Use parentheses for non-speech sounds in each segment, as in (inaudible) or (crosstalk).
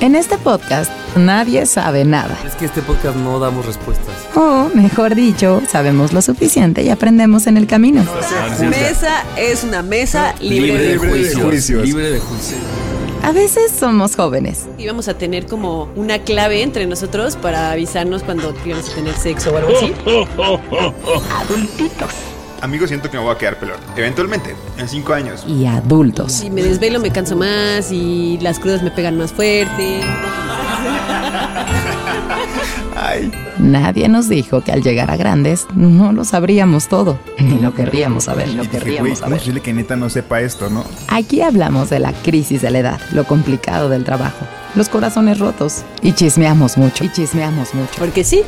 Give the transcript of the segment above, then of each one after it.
En este podcast nadie sabe nada. Es que este podcast no damos respuestas. O, mejor dicho, sabemos lo suficiente y aprendemos en el camino. Mesa es una mesa libre, de, juicio. juicios. Libre de juicio. A veces somos jóvenes Y vamos a tener como una clave entre nosotros para avisarnos cuando íbamos a tener sexo o algo así. (laughs) Amigos, siento que me voy a quedar pelón. Eventualmente, en cinco años. y adultos. Si me desvelo me canso más y las crudas me pegan más fuerte. Ay, Nadie nos dijo que al llegar a grandes no lo sabríamos todo, ni lo querríamos saber, lo querríamos ¿cómo es saber. posible que neta no sepa esto, no? Aquí hablamos de la crisis de la edad, lo complicado del trabajo, los corazones rotos y chismeamos mucho, y chismeamos mucho. Porque sí,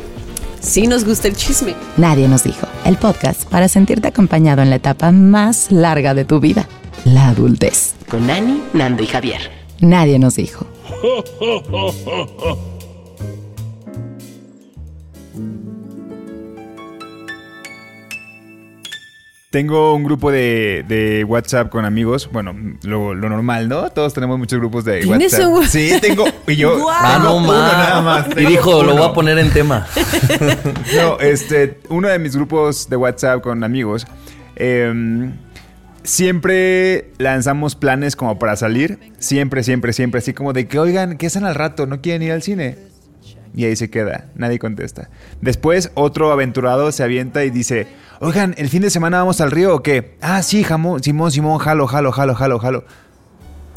sí nos gusta el chisme. Nadie nos dijo, el podcast para sentirte acompañado en la etapa más larga de tu vida, la adultez. Con Nani, Nando y Javier. Nadie nos dijo. (laughs) Tengo un grupo de, de WhatsApp con amigos. Bueno, lo, lo normal, ¿no? Todos tenemos muchos grupos de ¿Tienes WhatsApp. un- Sí, tengo. Y yo. (laughs) Guau. Ah, no uno nada más. Y dijo, lo voy a poner en tema. (laughs) No, este, uno de mis grupos de WhatsApp con amigos, em, siempre lanzamos planes como para salir. Siempre, siempre, siempre. Así como de que, oigan, ¿qué hacen al rato? ¿No quieren ir al cine? Y ahí se queda, nadie contesta. Después otro aventurado se avienta y dice, oigan, ¿el fin de semana vamos al río o qué? Ah, sí, jamón, Simón, Simón, jalo, jalo, jalo, jalo, jalo.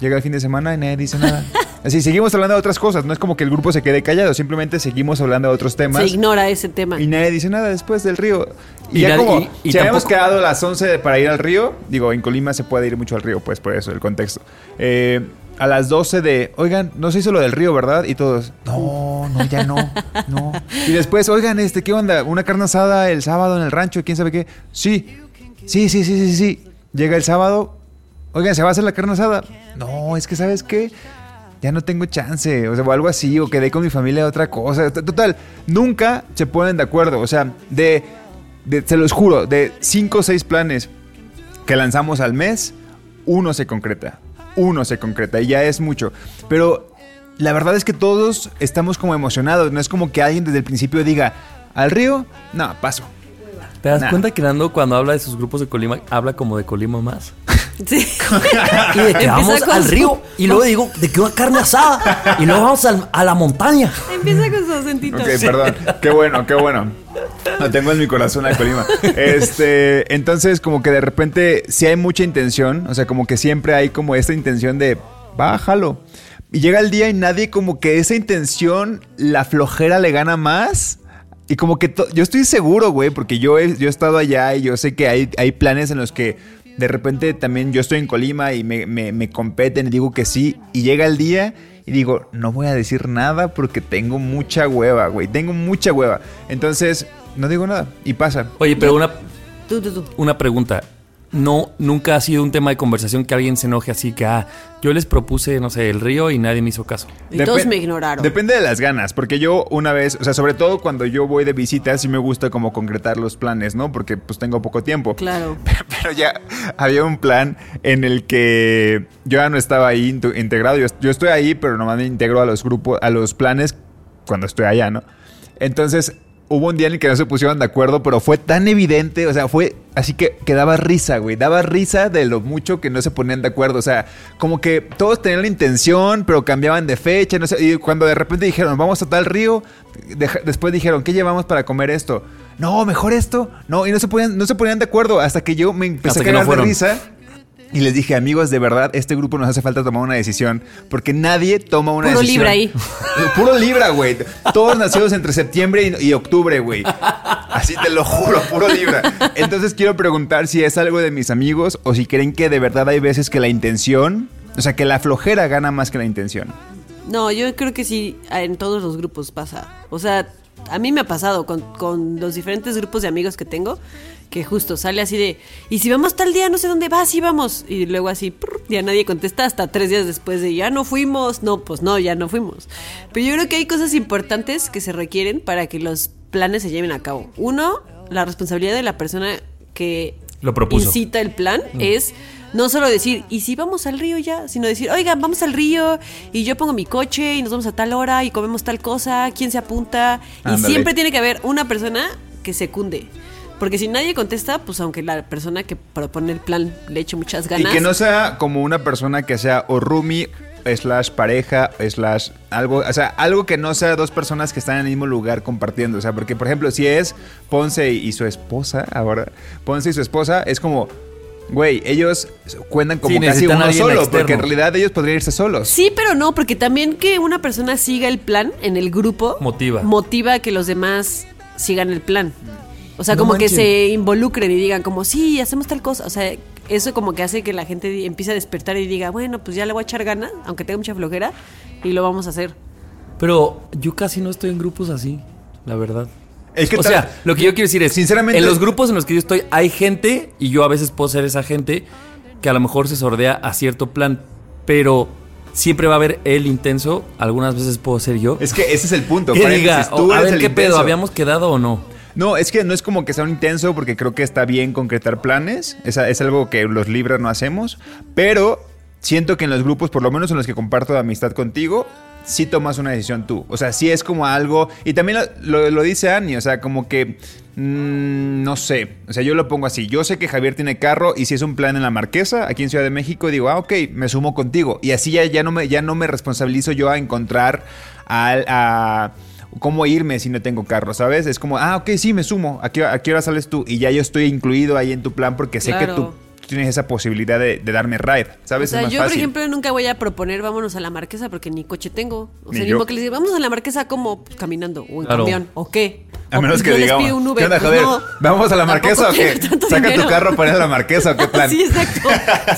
Llega el fin de semana y nadie dice nada. (laughs) Así, seguimos hablando de otras cosas. No es como que el grupo se quede callado, simplemente seguimos hablando de otros temas. Se ignora ese tema. Y nadie dice nada después del río. Y, Y ya nadie- como, y- y si habíamos quedado a las 11 de- para ir al río, digo, en Colima se puede ir mucho al río, pues por eso, el contexto. Eh, a las 12 de, oigan, no se hizo lo del río, ¿verdad? Y todos, no, no, ya no, no. Y después, oigan, este, ¿qué onda? ¿Una carne asada el sábado en el rancho? ¿Quién sabe qué? Sí, sí, sí, sí, sí, sí. Llega el sábado, oigan, ¿se va a hacer la carne asada? No, es que, ¿sabes qué? ya no tengo chance, o sea, o algo así, o quedé con mi familia de otra cosa. Total, nunca se ponen de acuerdo. O sea, de, de- se los juro, de cinco o seis planes que lanzamos al mes, uno se concreta. Uno se concreta y ya es mucho. Pero la verdad es que todos estamos como emocionados. No es como que alguien desde el principio diga, al río, no, paso. ¿Te das Nah. cuenta que Nando cuando habla de sus grupos de Colima, habla como de Colima más? (laughs) Sí. Y de que vamos con al su- río y luego digo de que una carne asada y luego vamos al- a la montaña. Empieza con su acentito. Ok, perdón. Qué bueno, qué bueno. Lo tengo en mi corazón a Colima. Este, entonces, como que de repente, si hay mucha intención, o sea, como que siempre hay como esta intención de, bájalo. Y llega el día y nadie como que esa intención, la flojera le gana más. Y como que yo estoy seguro, güey, porque yo he, yo he estado allá y yo sé que hay, hay planes en los que de repente también yo estoy en Colima y me, me, me competen y digo que sí. Y llega el día y digo, no voy a decir nada porque tengo mucha hueva, güey. Tengo mucha hueva. Entonces, no digo nada y pasa. Oye, pero una, Tú, tú, tú. una pregunta. No, nunca ha sido un tema de conversación que alguien se enoje así que, ah, yo les propuse, no sé, el río y nadie me hizo caso. Y todos me ignoraron. Depende de las ganas, porque yo una vez, o sea, sobre todo cuando yo voy de visita, sí me gusta como concretar los planes, ¿no? Porque pues tengo poco tiempo. Claro. (laughs) Pero ya había un plan en el que yo ya no estaba ahí integrado. Yo, yo estoy ahí, pero nomás me integro a los grupos, a los planes cuando estoy allá, ¿no? Entonces, hubo un día en el que no se pusieron de acuerdo, pero fue tan evidente, o sea, fue así que, que daba risa, güey. Daba risa de lo mucho que no se ponían de acuerdo. O sea, como que todos tenían la intención, pero cambiaban de fecha, no sé. Y cuando de repente dijeron, vamos a tal río, después dijeron, ¿qué llevamos para comer esto? no, mejor esto. No, y no se ponían, no se ponían de acuerdo hasta que yo me empecé Hasta a no cagar de risa. Y les dije, amigos, de verdad, este grupo nos hace falta tomar una decisión. Porque nadie toma una Puro decisión. Libra ahí. (laughs) Puro Libra, güey. Todos nacidos entre septiembre y, y octubre, güey. Así te lo juro, puro Libra. Entonces quiero preguntar si es algo de mis amigos o si creen que de verdad hay veces que la intención, o sea, que la flojera gana más que la intención. No, yo creo que sí, en todos los grupos pasa. O sea, a mí me ha pasado con, con los diferentes grupos de amigos que tengo, que justo sale así de, y si vamos tal día, no sé dónde vas, sí vamos. Y luego así, prr, ya nadie contesta hasta tres días después de, ya no fuimos. No, pues no, ya no fuimos. Pero yo creo que hay cosas importantes que se requieren para que los planes se lleven a cabo. Uno, la responsabilidad de la persona que Lo propuso. incita el plan es no solo decir, ¿y si vamos al río ya? Sino decir, oigan, vamos al río y yo pongo mi coche y nos vamos a tal hora y comemos tal cosa, ¿quién se apunta? Y siempre tiene que haber una persona que secunde. Porque si nadie contesta, pues aunque la persona que propone el plan le eche muchas ganas. Y que no sea como una persona que sea o roomie, slash pareja, slash algo, o sea, algo que no sea dos personas que están en el mismo lugar compartiendo. O sea, porque por ejemplo, si es Ponce y su esposa, ahora, Ponce y su esposa, es como, güey, ellos cuentan como Sí, casi uno solo, externo. porque en realidad ellos podrían irse solos. Sí, pero no, porque también que una persona siga el plan en el grupo Motiva. motiva a que los demás sigan el plan. O sea, No como que se involucren y digan como, sí, hacemos tal cosa. O sea, eso como que hace que la gente empiece a despertar y diga, bueno, pues ya le voy a echar ganas, aunque tenga mucha flojera, y lo vamos a hacer. Pero yo casi no estoy en grupos así, la verdad. Es que o sea, lo que yo quiero decir es, Sinceramente- en los grupos en los que yo estoy hay gente y yo a veces puedo ser esa gente que a lo mejor se sordea a cierto plan, pero siempre va a haber el intenso, algunas veces puedo ser yo. Es que ese es el punto. que diga, paréntesis, tú "Oh, a ver el qué pedo, intenso". habíamos quedado o no. No, es que no es como que sea un intenso porque creo que está bien concretar planes. Es, es algo que los libras no hacemos. Pero siento que en los grupos, por lo menos en los que comparto de amistad contigo, sí tomas una decisión tú. O sea, sí es como algo... Y también lo dice Annie, o sea, como que... mm, no sé, o sea, yo lo pongo así. Yo sé que Javier tiene carro y si es un plan en la Marquesa, aquí en Ciudad de México, digo, ah, ok, me sumo contigo. Y así ya, ya, no, me, ya no me responsabilizo yo a encontrar al- a cómo irme si no tengo carro, ¿sabes? Es como, ah, ok, sí, me sumo. ¿A qué, a qué hora sales tú? Y ya yo estoy incluido ahí en tu plan porque sé que Claro. Tú tienes esa posibilidad de, de darme ride, ¿sabes? O sea, es más yo, por ejemplo, nunca voy a proponer vámonos a la marquesa porque ni coche tengo. O Ni sea, ni yo. modo que les diga, vamos a la marquesa como Pues, caminando o en Claro. camión o qué. A O, menos pues, que digamos, un Uber. ¿qué onda, Pues, Javier? no. ¿Vamos a la marquesa o qué? Saca tu carro para ir a la marquesa o qué plan. Sí, exacto.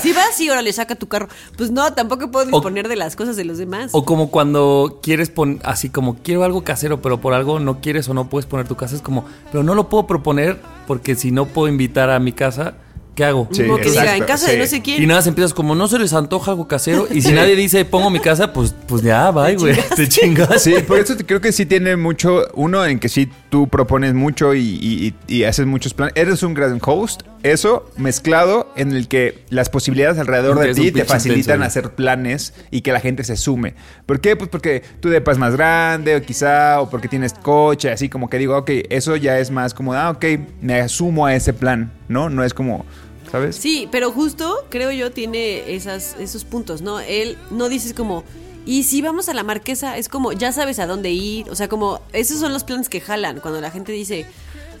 Si vas, sí, órale, saca tu carro. Pues no, tampoco puedo disponer de las cosas de los demás. O como cuando quieres poner, así como quiero algo casero, pero por algo no quieres o no puedes poner tu casa, es como, pero no lo puedo proponer porque si no puedo invitar a mi casa, ¿qué hago? Sí, como que diga, en casa de no sé quién. Y nada, se empiezas como, no se les antoja algo casero. Y si nadie dice, pongo mi casa, pues, pues ya, bye, güey. (laughs) Te chingas. Sí, por eso te- creo que sí tiene mucho, uno en que sí tú propones mucho y, y- y- y haces muchos planes. Eres un gran host, eso mezclado en el que las posibilidades alrededor de ti te facilitan intenso, hacer planes y que la gente se sume. ¿Por qué? Pues porque tu depa es más grande o quizá, o porque tienes coche, así como que digo, ok, eso ya es más como, ah, ok, me asumo a ese plan, ¿no? No es como, ¿sabes? Sí, pero justo creo yo tiene esas, esos puntos, ¿no? Él no dices como, y si vamos a la marquesa, es como, ya sabes a dónde ir, o sea, como, esos son los planes que jalan, cuando la gente dice,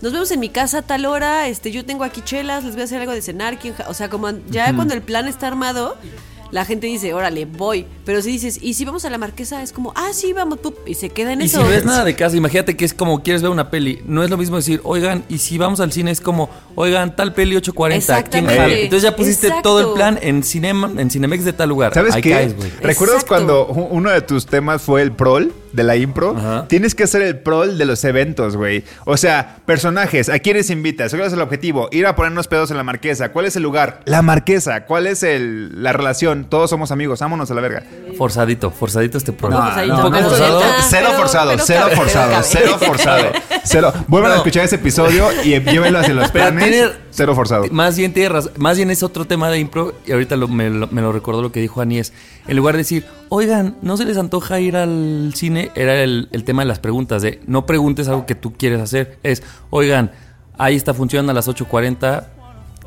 nos vemos en mi casa a tal hora, este, yo tengo aquí chelas, les voy a hacer algo de cenar, ¿quién ja-?" o sea, como ya cuando el plan está armado, la gente dice, órale, voy, pero si dices, y si vamos a la marquesa, es como, ah, sí, vamos, pup", y se queda en Y si eso. no ves nada de casa, imagínate que es como quieres ver una peli. No es lo mismo decir, oigan, y si vamos al cine es como, oigan, tal peli 840, ¿quién? Entonces ya pusiste Exacto. todo el plan en cinema, en Cinemex de tal lugar. ¿Sabes Ahí qué? caes, güey. ¿Recuerdas Exacto. cuando uno de tus temas fue el prol de la impro? Ajá. Tienes que hacer el prol de los eventos, güey. O sea, personajes, ¿a quiénes invitas? ¿Cuál es el objetivo? Ir a ponernos pedos en la marquesa. ¿Cuál es el lugar? La marquesa. ¿Cuál es el, la relación? Todos somos amigos, vámonos a la verga. Forzadito, forzadito este programa. No, forzadito, Un poco no, forzado. Cero forzado, pero cero forzado, cero forzado. Cero. Vuelvan a escuchar ese episodio y llévenlo hacia los planes. Cero forzado. Más bien tiene razón. Más bien es otro tema de impro. Y ahorita lo- me, lo, me lo recordó lo que dijo Anies. En lugar de decir, oigan, ¿no se les antoja ir al cine? Era el, el tema de las preguntas. De no preguntes algo que tú quieres hacer. Es, oigan, ahí está funcionando a las 8.40.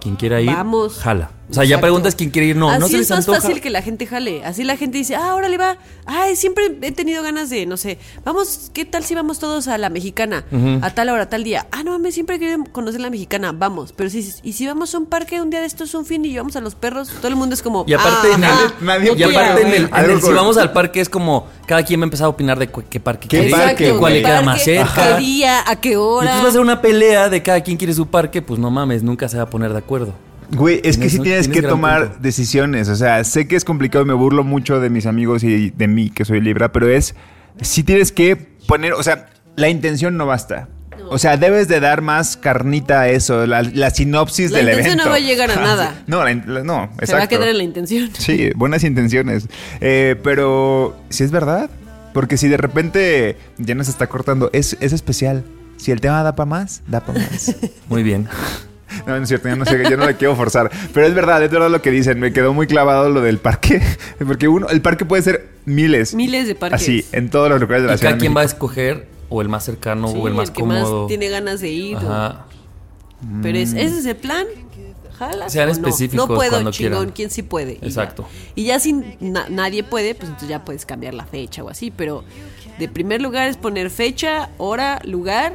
Quien quiera ir, Vamos. jala. O sea, ya preguntas quién quiere ir. No, Así no se es les más antoja. fácil que la gente jale. Así la gente dice, ah, órale va. Ay, siempre he tenido ganas de, no sé, vamos, ¿qué tal si vamos todos a la mexicana? A tal hora, tal día. Ah, no mames, siempre he querido conocer la mexicana. Vamos. Pero si, y si vamos a un parque un día de estos, un fin y llevamos a los perros, todo el mundo es como. Y aparte, ah, el, nadie y aparte en el- en el- Algo si vamos al parque es como cada quien va a empezar a opinar de qué parque ¿Qué quiere ir, parque, Exacto, cuál ¿qué le queda más cerca. ¿Qué día? ¿A qué Y hora? entonces va a ser una pelea de cada quien quiere su parque, pues no mames, nunca se va a poner de acuerdo. Güey, es que sí tienes tienes que tomar punto. decisiones. O sea, sé que es complicado y me burlo mucho de mis amigos y de mí, que soy Libra, pero es. Sí tienes que poner. O sea, la intención no basta. O sea, debes de dar más carnita a eso, la, la sinopsis La del intención evento. no va a llegar a nada. No, la la- no, exacto. Se va a quedar en la intención. Sí, buenas intenciones. Eh, pero, si es verdad. Porque si de repente ya nos está cortando, es, es especial. Si el tema da para más, da para más. Muy bien. (laughs) No, no es cierto, yo no sé, yo no le quiero forzar. Pero es verdad, es verdad lo que dicen. Me quedó muy clavado lo del parque. (laughs) Porque uno, el parque puede ser miles. Miles de parques. Así, en todos los lugares de la Y ciudad. cada quien va a escoger o el más cercano Sí, o el más que cómodo. más tiene ganas de ir. o-. Pero es, ese es el plan. ¿Jalas Sean no? específicos No puedo, cuando chingón. quieran. ¿Quién sí puede? Y ya. Exacto. Y ya si na- nadie puede, pues entonces ya puedes cambiar la fecha o así. Pero de primer lugar es poner fecha, hora, lugar.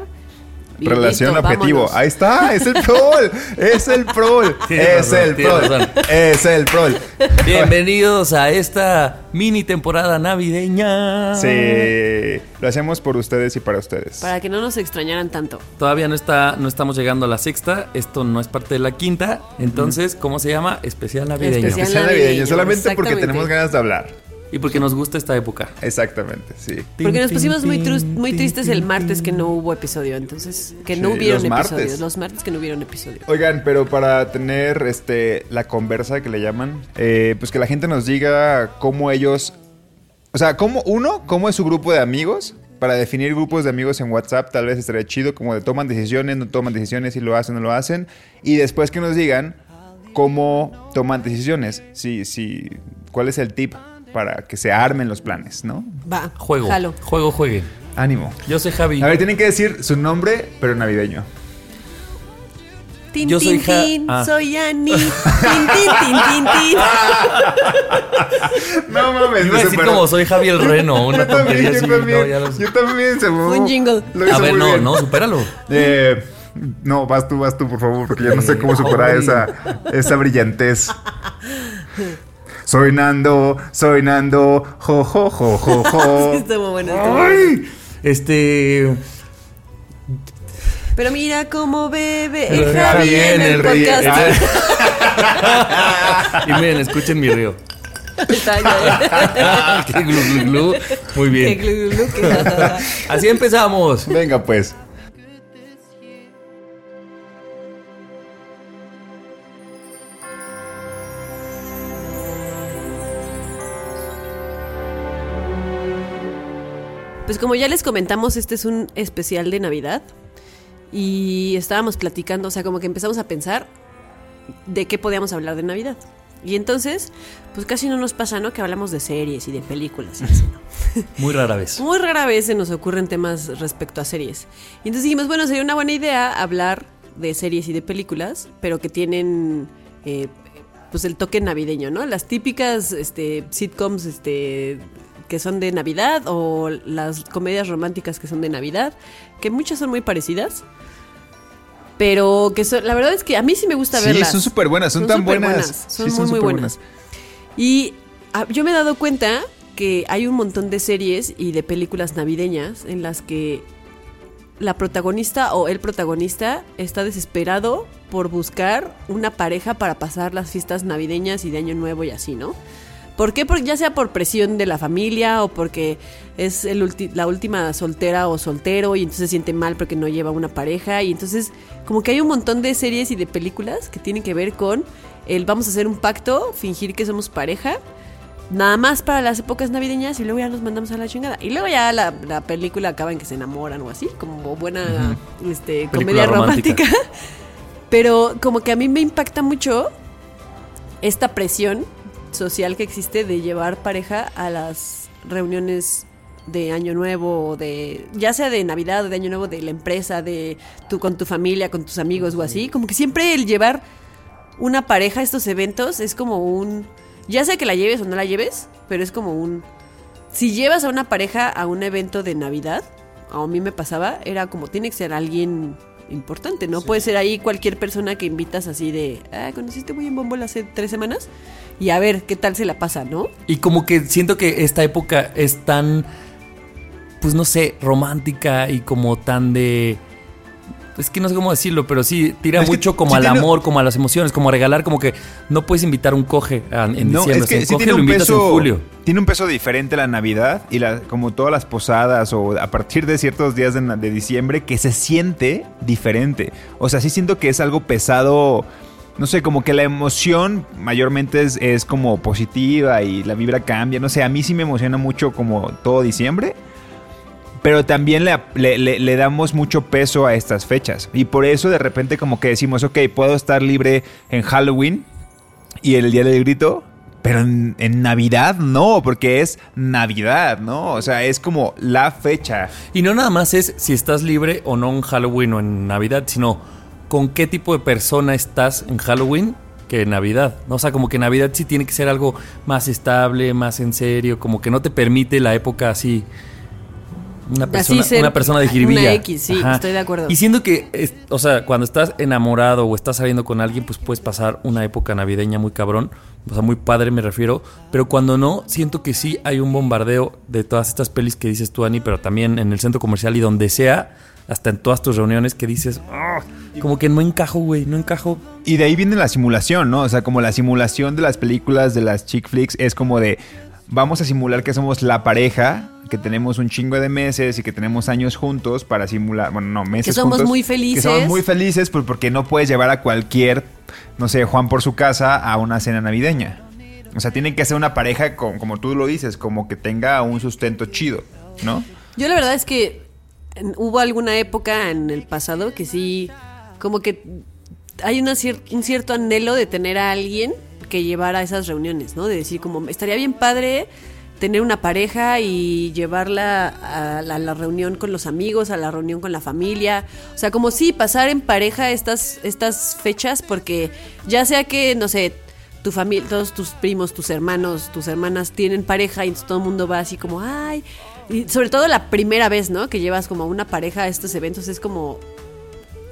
Relación listo, objetivo. vámonos. Ahí está, es el prol. es el prol. (laughs) Es razón, el prol. razón. Es el prol. Bienvenidos a esta mini temporada navideña. Sí, lo hacemos por ustedes y para ustedes. Para que no nos extrañaran tanto. Todavía no está, no estamos llegando a la sexta. Esto no es parte de la quinta. Entonces, ¿cómo se llama? Especial navideño. Especial. Sea navideño, solamente porque tenemos ganas de hablar. Y porque nos gusta esta época. Exactamente, sí. Porque nos pusimos muy, muy tristes el martes que no hubo episodio. Entonces, que no Sí, hubieron los martes. episodios. Los martes que no hubieron episodio. Oigan, pero para tener este la conversa que le llaman, eh, pues que la gente nos diga cómo ellos, o sea, cómo uno, cómo es su grupo de amigos. Para definir grupos de amigos en WhatsApp, tal vez estaría chido, como de toman decisiones, no toman decisiones, si lo hacen, no lo hacen. Y después que nos digan cómo toman decisiones, si, si, cuál es el tip para que se armen los planes, ¿no? Va, Juego. jalo. Juego, juegue. Ánimo. Yo soy Javi. A ver, tienen que decir su nombre, pero navideño. Tin, Yo soy tin, Ja- tin, ah. soy Ani. Tin, tin, tin, tin, tin. (laughs) No mames, Iba a decir como soy Javi el Reno, (laughs) una yo también, tontería yo así. también, No, ya lo sé. yo también, se Un jingle. lo hizo A ver, muy no, bien. no, supéralo. Eh, no, vas tú, vas tú, por favor, porque yo no sé cómo superar esa, esa brillantez. (laughs) Soy Nando, soy Nando, jo, jo, jo, jo, (laughs) jo. Sí, estuvo bueno. Ay, Este. Pero mira cómo bebe El el Javi en el río. podcast. (laughs) y miren, escuchen mi río. (laughs) Qué glu, glu, glu. Muy Qué bien. glu. Así empezamos. Venga, pues. Pues como ya les comentamos, este es un especial de Navidad. Y estábamos platicando, o sea, como que empezamos a pensar de qué podíamos hablar de Navidad. Y entonces, pues casi no nos pasa, ¿no? Que hablamos de series y de películas y así, ¿no? (laughs) Muy rara vez. Muy rara vez se nos ocurren temas respecto a series. Y entonces dijimos, bueno, sería una buena idea hablar de series y de películas, pero que tienen eh, pues el toque navideño, ¿no? Las típicas este, sitcoms este, que son de Navidad o las comedias románticas que son de Navidad, que muchas son muy parecidas. Pero que son, la verdad es que a mí sí me gusta Sí, verlas. son súper buenas, son tan súper buenas. Son Sí, muy, muy súper buenas. Y ah, yo me he dado cuenta que hay un montón de series y de películas navideñas en las que la protagonista o el protagonista está desesperado por buscar una pareja para pasar las fiestas navideñas y de Año Nuevo y así, ¿no? ¿Por qué? Porque ya sea por presión de la familia o porque es el ulti- la última soltera o soltero y entonces se siente mal porque no lleva una pareja y entonces como que hay un montón de series y de películas que tienen que ver con el vamos a hacer un pacto, fingir que somos pareja, nada más para las épocas navideñas y luego ya nos mandamos a la chingada. Y luego ya la, la película acaba en que se enamoran o así, como buena este, comedia romántica. romántica. (laughs) Pero como que a mí me impacta mucho esta presión social que existe de llevar pareja a las reuniones de Año Nuevo, o de ya sea de Navidad o de Año Nuevo, de la empresa, de tú con tu familia, con tus amigos o así, como que siempre el llevar una pareja a estos eventos es como un... Ya sea que la lleves o no la lleves, pero es como un... Si llevas a una pareja a un evento de Navidad, a mí me pasaba, era como tiene que ser alguien importante, ¿no? Puede ser ahí cualquier persona que invitas así de, ah, conociste muy en Bombol hace tres semanas y a ver qué tal se la pasa, ¿no? Y como que siento que esta época es tan, pues no sé, romántica y como tan de... Es que no sé cómo decirlo, pero sí, tira Es que mucho como sí al tiene- amor, como a las emociones, como a regalar, como que no puedes invitar un coge a- en No, diciembre. es que o sea, sí coge tiene lo un invitas peso. en julio. Tiene un peso diferente la Navidad y la, como todas las posadas o a partir de ciertos días de diciembre que se siente diferente. O sea, sí siento que es algo pesado. No sé, como que la emoción mayormente es, como positiva y la vibra cambia. No sé, a mí sí me emociona mucho como todo diciembre. Pero también le damos mucho peso a estas fechas. Y por eso de repente como que decimos, ok, puedo estar libre en Halloween y el día del grito. Pero en, en Navidad no, porque es Navidad, ¿no? O sea, es como la fecha. Y no nada más es si estás libre o no en Halloween o en Navidad, sino con qué tipo de persona estás en Halloween que en Navidad. ¿no? O sea, como que Navidad sí tiene que ser algo más estable, más en serio, como que no te permite la época así. Una persona, ser una persona de jiribilla. una X, sí, estoy de acuerdo. Y siendo que, es- o sea, cuando estás enamorado o estás saliendo con alguien, pues puedes pasar una época navideña muy cabrón. O sea, muy padre me refiero. Pero cuando no, siento que sí hay un bombardeo de todas estas pelis que dices tú, Ani, pero también en el centro comercial y donde sea, hasta en todas tus reuniones que dices, "Ah", como que no encajo, güey, no encajo. Y de ahí viene la simulación, ¿no? O sea, como la simulación de las películas de las chick flicks es como de vamos a simular que somos la pareja, que tenemos un chingo de meses y que tenemos años juntos para simular, bueno, no, meses Que somos juntos, muy felices. Que somos muy felices pues, porque no puedes llevar a cualquier, no sé, Juan por su casa a una cena navideña. O sea, tiene que ser una pareja con, como tú lo dices, como que tenga un sustento chido, ¿no? Yo la verdad es que hubo alguna época en el pasado que sí, como que hay una un cierto anhelo de tener a alguien que llevara a esas reuniones, ¿no? De decir como, estaría bien padre tener una pareja y llevarla a la, a la reunión con los amigos, a la reunión con la familia. O sea, como sí, pasar en pareja estas, estas fechas porque ya sea que, no sé, tu familia, todos tus primos, tus hermanos, tus hermanas tienen pareja y todo el mundo va así como, ay, y sobre todo la primera vez, ¿no? Que llevas como una pareja a estos eventos es como,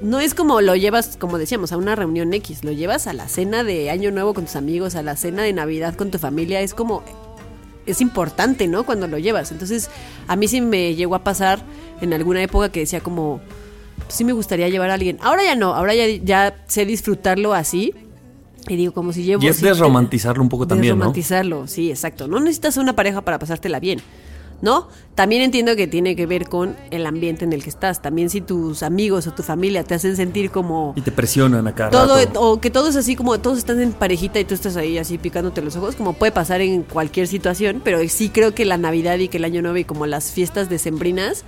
no es como lo llevas, como decíamos, a una reunión X, lo llevas a la cena de Año Nuevo con tus amigos, a la cena de Navidad con tu familia, es como, es importante, ¿no? Cuando lo llevas. Entonces, a mí sí me llegó a pasar en alguna época que decía como, sí me gustaría llevar a alguien. Ahora ya no, ahora ya, ya sé disfrutarlo así. Y digo, como si llevo... Y es sí, desromantizarlo un poco también, ¿no? Desromantizarlo, sí, exacto. No necesitas una pareja para pasártela bien, ¿no? También entiendo que tiene que ver con el ambiente en el que estás. También si tus amigos o tu familia te hacen sentir como Y te presionan acá. todo o que todo es así como todos están en parejita y tú estás ahí así picándote los ojos como puede pasar en cualquier situación pero sí creo que la navidad y que el año nuevo y como las fiestas decembrinas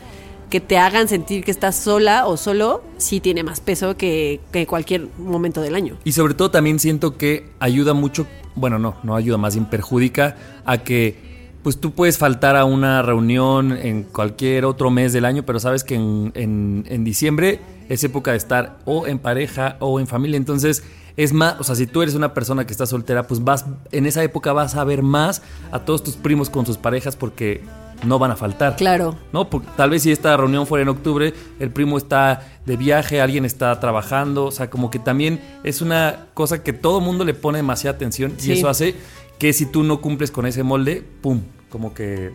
que te hagan sentir que estás sola o solo sí tiene más peso que, que cualquier momento del año. Y sobre todo también siento que ayuda mucho, bueno, no, no ayuda, más bien perjudica a que pues tú puedes faltar a una reunión en cualquier otro mes del año, pero sabes que en, en- en diciembre es época de estar o en pareja o en familia, entonces es más, o sea, si tú eres una persona que está soltera, pues vas, en esa época vas a ver más a todos tus primos con sus parejas porque no van a faltar. claro ¿no? Porque tal vez si esta reunión fuera en octubre, el primo está de viaje, alguien está trabajando, o sea, como que también es una cosa que todo mundo le pone demasiada atención Sí. y eso hace que si tú no cumples con ese molde, ¡pum! Como que,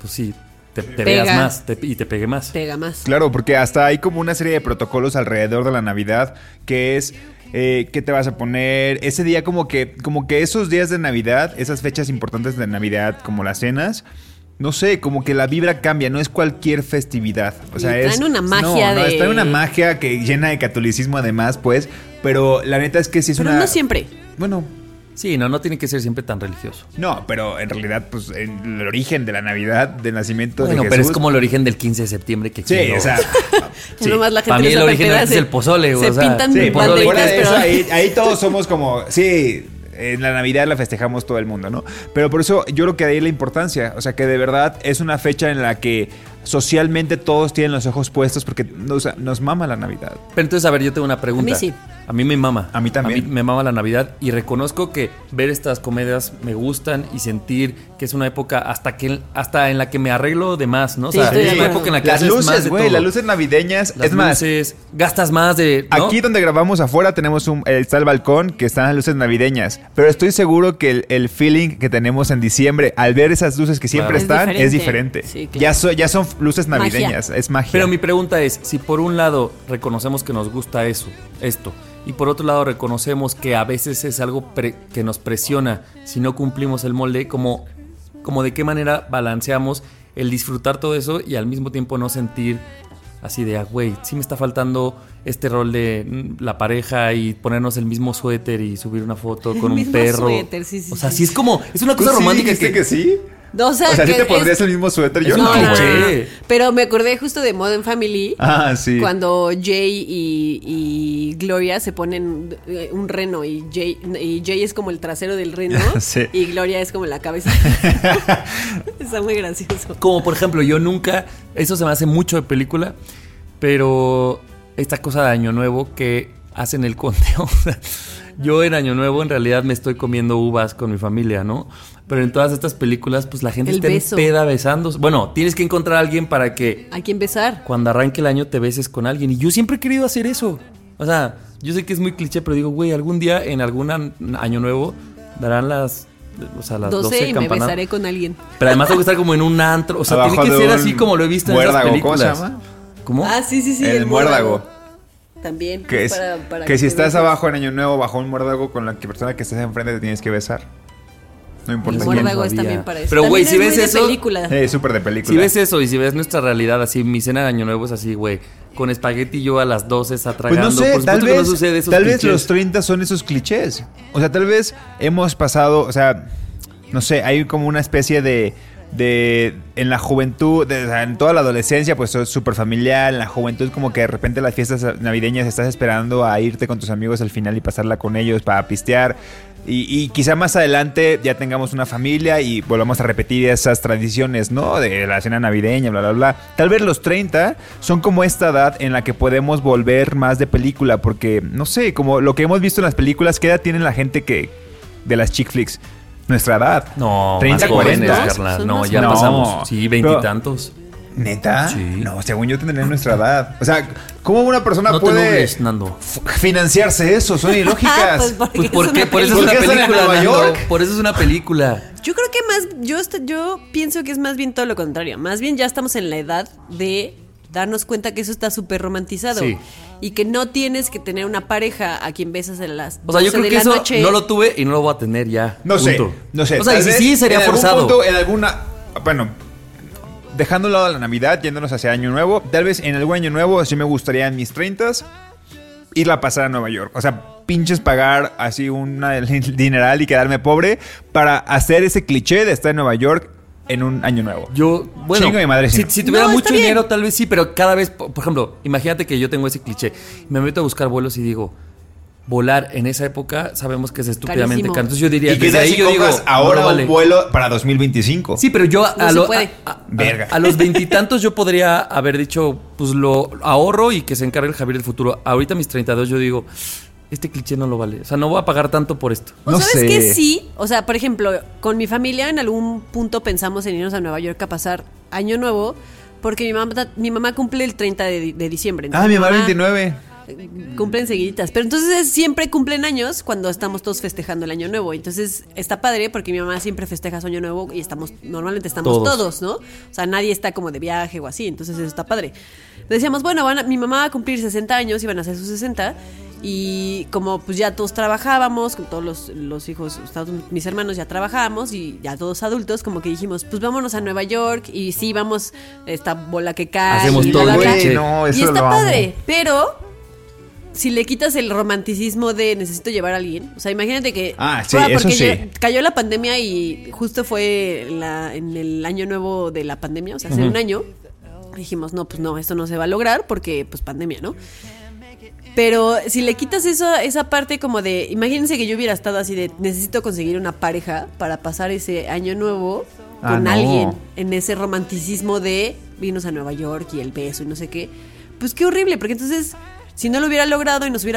pues sí, te, te veas más te- y te pegue más. pega más Claro, porque hasta hay como una serie de protocolos alrededor de la Navidad que es eh, qué te vas a poner ese día como que como que esos días de Navidad, esas fechas importantes de Navidad como las cenas. No sé, como que la vibra cambia, no es cualquier festividad. O sea, Y traen es. una magia no, no, de- traen una magia que llena de catolicismo además, pues. Pero la neta es que sí es pero una. no siempre Bueno, Sí, no, no tiene que ser siempre tan religioso. no, pero en realidad, pues, en el origen de la Navidad, del nacimiento Bueno, de Jesús. pero es como el origen del 15 de septiembre que Sí, quiero- o sea. Ya nomás la gente Para mí el origen es el pozole, güey, se o sea, pintan Sí, por de eso, pero- ahí, ahí todos somos como, sí, en la Navidad la festejamos todo el mundo, ¿no? Pero por eso yo creo que de ahí la importancia, o sea, que de verdad es una fecha en la que socialmente todos tienen los ojos puestos porque nos, nos mama la Navidad. Pero entonces, a ver, yo tengo una a pregunta. mí sí A mí me mama. A mí también. A mí me mama la Navidad y reconozco que ver estas comedias me gustan y sentir que es una época hasta que hasta en la que me arreglo de más, ¿no? O sea, es una época en la que Las haces más luces, de güey, todo. las luces navideñas. Las es más, luces, gastas más de. ¿no? Aquí donde grabamos afuera tenemos un, está el balcón que están las luces navideñas. Pero estoy seguro que el, el feeling que tenemos en diciembre al ver esas luces que siempre Claro. están Es es diferente. Sí, ya, so- ya son luces navideñas, es magia. Pero mi pregunta es, si por un lado reconocemos que nos gusta eso, esto, y por otro lado reconocemos que a veces es algo pre- que nos presiona si no cumplimos el molde, como, como de qué manera balanceamos el disfrutar todo eso y al mismo tiempo no sentir así de, ah, güey, sí me está faltando este rol de mm, la pareja y ponernos el mismo suéter y subir una foto El con un mismo perro. suéter, sí, sí, o sea, sí. sí es como, es una ¿Tú cosa romántica que, que sí? O sea, O sea, ¿sí que te pondrías es- el mismo suéter? Yo no, güey. Pero me acordé justo de Modern Family. Ah, sí. Cuando Jay y, y Gloria se ponen eh, un reno y Jay, y Jay es como el trasero del reno (laughs) Sí. y Gloria es como la cabeza. (laughs) (laughs) Está muy gracioso. Como por ejemplo, yo nunca, eso se me hace mucho de película, pero esta cosa de Año Nuevo que hacen el conteo. Yo en Año Nuevo en realidad me estoy comiendo uvas con mi familia, ¿no? Pero en todas estas películas, pues la gente El está beso. en peda besándose. Bueno, tienes que encontrar a alguien para que ¿A quién besar? cuando arranque el año te beses con alguien. Y yo siempre he querido hacer eso. O sea, yo sé que es muy cliché, pero digo, güey, algún día en algún año nuevo darán las, o sea, las 12, 12 y me besaré con alguien. Pero además tengo que estar como en un antro. O sea, Abajo tiene que ser así como lo he visto en esas muérdago, ¿cómo películas. se llama? ¿Cómo? Ah, sí, sí, sí. El muérdago. También. Que, es, para- para que si estás beses. abajo en Año Nuevo bajo un muérdago con la que persona que estés enfrente te tienes que besar. No importa El muérdago es también para eso. Pero, güey, si es ves eso- película. Eh, súper de película. Si ves eso y si ves nuestra realidad así, mi cena de año nuevo es así, güey. Con espagueti yo a las 12 Pues atragando. no sé, Por tal vez, no sucede esos tal vez los 30 son esos clichés. O sea, tal vez hemos pasado, o sea, no sé, hay como una especie de, de en la juventud, en toda la adolescencia, pues es súper familiar, en la juventud como que de repente las fiestas navideñas estás esperando a irte con tus amigos al final y pasarla con ellos para pistear. Y, y quizá más adelante ya tengamos una familia y volvamos a repetir esas tradiciones, ¿no? De la cena navideña, bla, bla, bla. Tal vez los 30 son como esta edad en la que podemos volver más de película, porque, no sé, como lo que hemos visto en las películas, ¿qué edad tiene la gente que de las chick flicks? Nuestra edad. No, 30, más jóvenes, 40. carnal. No, ya pasamos. Sí, veintitantos. ¿Neta? Sí. No, según yo tendría nuestra edad. O sea, ¿cómo una persona No puede Nando. financiarse eso? Son (laughs) ilógicas. Pues porque Pues es ¿por una qué? Por eso es ¿Por una película, Nueva Nando. York? Por eso es una película. Yo creo que más, yo, yo pienso que es más bien todo lo contrario. Más bien ya estamos en la edad de darnos cuenta que eso está súper romantizado. Sí. Y que no tienes que tener una pareja a quien besas en las O sea, yo 12 creo que eso noche. no lo tuve y no lo voy a tener ya. No sé, no sé. O sea, y si sí sería en algún forzado. punto, en alguna, bueno, dejando a un lado la Navidad, yéndonos hacia Año Nuevo, tal vez en algún Año Nuevo sí me gustaría en mis 30 irla a pasar a Nueva York. O sea, pinches pagar así una (laughs) dineral y quedarme pobre para hacer ese cliché de estar en Nueva York en un Año Nuevo. Yo, bueno, Chingo de madre, si, tuviera No, mucho bien. dinero, tal vez sí, pero cada vez, por por ejemplo, imagínate que yo tengo ese cliché. Me meto a buscar vuelos y digo, volar en esa época sabemos que es estúpidamente Carísimo. caro. Entonces yo diría, y que desde ahí si yo digo, no ahora lo vale. un vuelo para 2025. Sí, pero yo a, No lo- a- a- Verga. a los veintitantos yo podría haber dicho, pues lo ahorro y que se encargue el Javier del futuro. Ahorita mis 32 yo digo, este cliché no lo vale. O sea, no voy a pagar tanto por esto. ¿O No sabes sé. que sí? O sea, por ejemplo, con mi familia en algún punto pensamos en irnos a Nueva York a pasar Año Nuevo. Porque mi mamá, mi mamá cumple el 30 de, de diciembre. Ah, mi mamá 29. Cumplen seguiditas. Pero entonces es- siempre cumplen años cuando estamos todos festejando el año nuevo. Entonces está padre porque mi mamá siempre festeja su año nuevo y estamos, normalmente estamos Todos. todos, ¿no? O sea, nadie está como de viaje o así. Entonces eso está padre. Decíamos, bueno, van a- mi mamá va a cumplir 60 años y van a hacer sus 60. Y como pues ya todos trabajábamos, con todos los, los hijos, mis hermanos ya trabajábamos y ya todos adultos, como que dijimos, pues vámonos a Nueva York y sí, vamos esta bola que cae. Hacemos y todo bla, bla, bla. no, eso y está lo amo. padre, pero si le quitas el romanticismo de necesito llevar a alguien, o sea, imagínate que Ah, sí, porque eso sí. ya- cayó la pandemia y justo fue la- en el año nuevo de la pandemia, o sea, hace un año. Dijimos, no, pues no, esto no se va a lograr porque, pues, pandemia, ¿no? Pero si le quitas eso, esa parte como de, imagínense que yo hubiera estado así de, necesito conseguir una pareja para pasar ese año nuevo Ah, con no. alguien, en ese romanticismo de irnos a Nueva York y el beso y no sé qué. Pues qué horrible, porque entonces, si no lo hubiera logrado y nos hubiera